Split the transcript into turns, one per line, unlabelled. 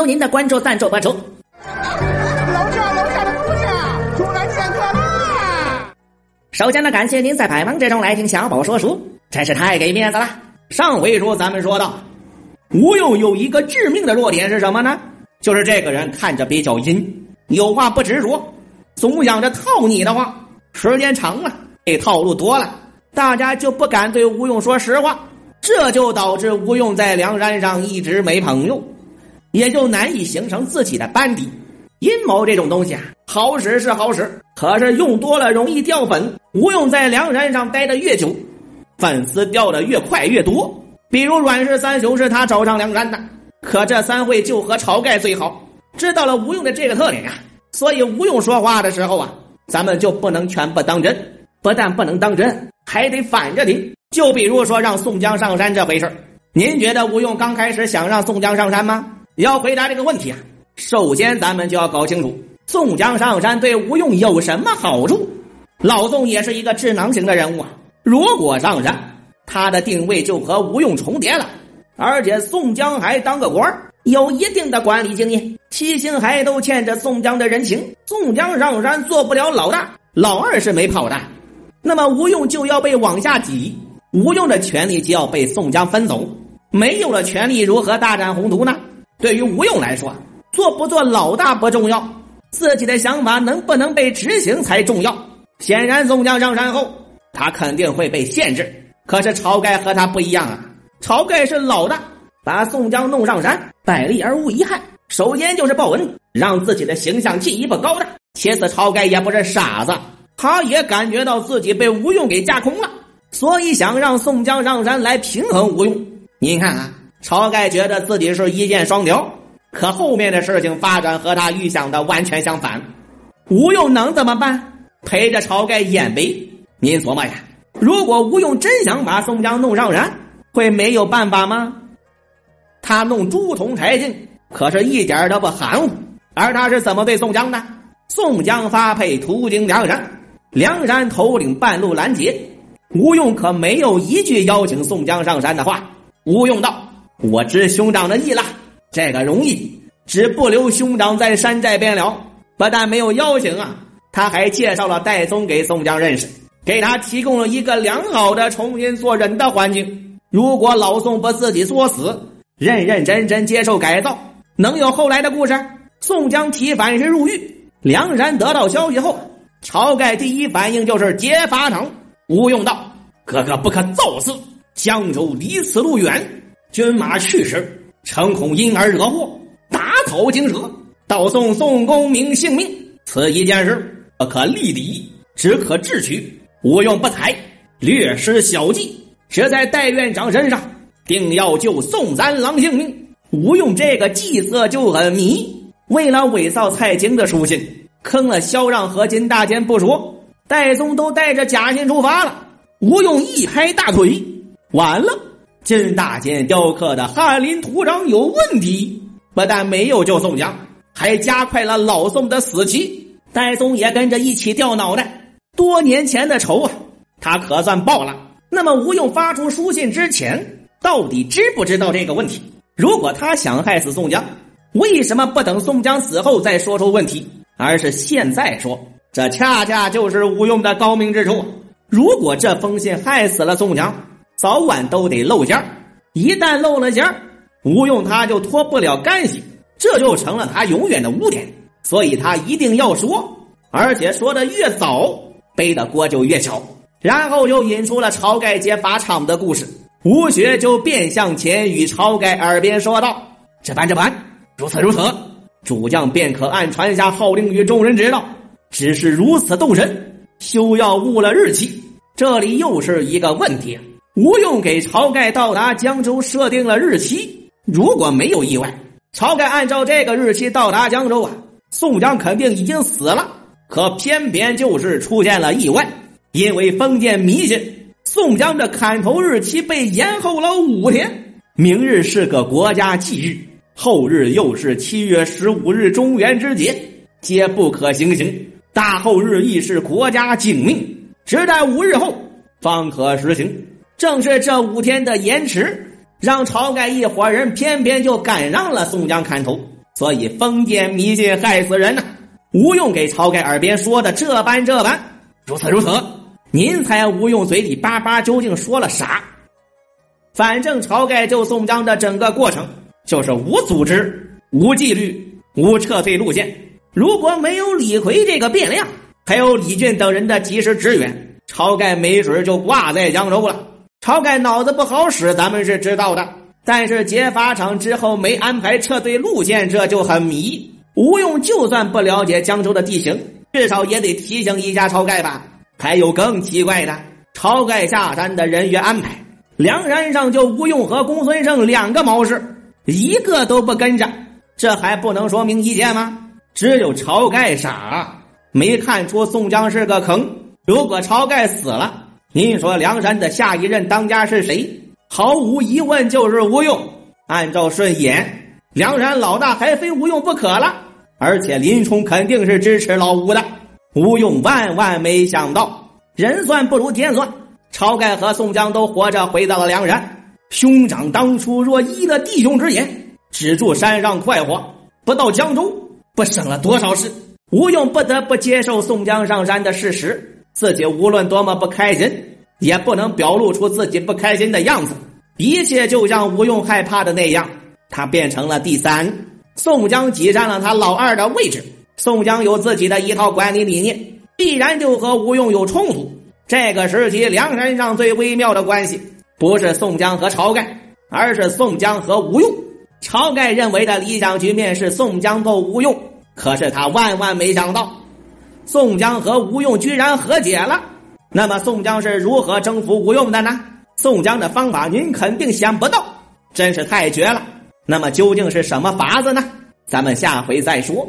有您的关注赞助播出。
楼上楼下的姑娘出来见客啦！
首先呢，感谢您在百忙之中来听小宝说书，真是太给面子了。上回书咱们说到，吴用有一个致命的弱点是什么呢？就是这个人看着比较阴，有话不直说，总想着套你的话。时间长了，这套路多了，大家就不敢对吴用说实话，这就导致吴用在梁山上一直没朋友，也就难以形成自己的班底。阴谋这种东西啊，好使是好使，可是用多了容易掉粉。吴用在梁山上待的越久，粉丝掉的越快越多。比如阮氏三雄是他找上梁山的，可这三会就和晁盖最好。知道了吴用的这个特点呀，所以吴用说话的时候啊。咱们就不能全部当真，不但不能当真，还得反着听。就比如说让宋江上山这回事您觉得吴用刚开始想让宋江上山吗？要回答这个问题啊，首先咱们就要搞清楚宋江上山对吴用有什么好处。老宋也是一个智囊型的人物啊，如果上山，他的定位就和吴用重叠了，而且宋江还当个官有一定的管理经验，七星还都欠着宋江的人情。宋江上山做不了老大，老二是没跑的，那么吴用就要被往下挤，吴用的权力就要被宋江分走。没有了权力，如何大展宏图呢？对于吴用来说，做不做老大不重要，自己的想法能不能被执行才重要。显然，宋江上山后，他肯定会被限制。可是晁盖和他不一样啊，晁盖是老大。把宋江弄上山，百利而无一害。首先就是报恩，让自己的形象进一步高大。其次，晁盖也不是傻子，他也感觉到自己被吴用给架空了，所以想让宋江上山来平衡吴用。您看啊，晁盖觉得自己是一箭双雕，可后面的事情发展和他预想的完全相反。吴用能怎么办？陪着晁盖演呗。您琢磨呀，如果吴用真想把宋江弄上山，会没有办法吗？他弄朱仝柴进，可是一点都不含糊。而他是怎么对宋江的？宋江发配途经梁山，梁山头领半路拦截，吴用可没有一句邀请宋江上山的话。吴用道：“我知兄长的意了，这个容易，只不留兄长在山寨便了。”不但没有邀请啊，他还介绍了戴宗给宋江认识，给他提供了一个良好的重新做人的环境。如果老宋不自己作死，认认真真接受改造，能有后来的故事？宋江提反是入狱，梁山得到消息后，晁盖第一反应就是劫法场。吴用道：“哥哥不可造次，江州离此路远，军马去时，诚恐因而惹祸，打草惊蛇，盗送宋公明性命。此一件事不可立敌，只可智取。吴用不才，略施小计，只在戴院长身上。”定要救宋三郎性命，吴用这个计策就很迷。为了伪造蔡京的书信，坑了萧让和金大坚不说，戴宗都带着假信出发了。吴用一拍大腿，完了，金大坚雕刻的翰林图章有问题。不但没有救宋江，还加快了老宋的死期。戴宗也跟着一起掉脑袋。多年前的仇啊，他可算报了。那么吴用发出书信之前。到底知不知道这个问题？如果他想害死宋江，为什么不等宋江死后再说出问题，而是现在说？这恰恰就是吴用的高明之处。如果这封信害死了宋江，早晚都得露馅一旦露了馅吴用他就脱不了干系，这就成了他永远的污点。所以他一定要说，而且说的越早，背的锅就越小。然后又引出了晁盖劫法场的故事。吴学就便向前与晁盖耳边说道：“这般这般，如此如此，主将便可按传下号令与众人知道。只是如此动身，休要误了日期。这里又是一个问题：吴用给晁盖到达江州设定了日期，如果没有意外，晁盖按照这个日期到达江州啊，宋江肯定已经死了。可偏偏就是出现了意外，因为封建迷信。”宋江的砍头日期被延后了五天，明日是个国家忌日，后日又是七月十五日中元之节，皆不可行刑。大后日亦是国家警命，只待五日后方可实行。正是这五天的延迟，让晁盖一伙人偏偏就赶上了宋江砍头。所以封建迷信害死人呐！吴用给晁盖耳边说的这般这般，如此如此。您猜吴用嘴里叭叭究竟说了啥？反正晁盖救宋江的整个过程就是无组织、无纪律、无撤退路线。如果没有李逵这个变量，还有李俊等人的及时支援，晁盖没准就挂在江州了。晁盖脑子不好使，咱们是知道的。但是劫法场之后没安排撤退路线，这就很迷。吴用就算不了解江州的地形，至少也得提醒一下晁盖吧。还有更奇怪的，晁盖下山的人员安排，梁山上就吴用和公孙胜两个谋士，一个都不跟着，这还不能说明一切吗？只有晁盖傻，没看出宋江是个坑。如果晁盖死了，您说梁山的下一任当家是谁？毫无疑问就是吴用。按照顺眼，梁山老大还非吴用不可了。而且林冲肯定是支持老吴的。吴用万万没想到，人算不如天算，晁盖和宋江都活着回到了梁山。兄长当初若依了弟兄之言，只住山上快活，不到江州，不省了多少事？吴用不得不接受宋江上山的事实，自己无论多么不开心。也不能表露出自己不开心的样子，一切就像吴用害怕的那样，他变成了第三，宋江挤占了他老二的位置。宋江有自己的一套管理理念，必然就和吴用有冲突。这个时期，梁山上最微妙的关系，不是宋江和晁盖，而是宋江和吴用。晁盖认为的理想局面是宋江斗吴用，可是他万万没想到，宋江和吴用居然和解了。那么宋江是如何征服吴用的呢？宋江的方法您肯定想不到，真是太绝了。那么究竟是什么法子呢？咱们下回再说。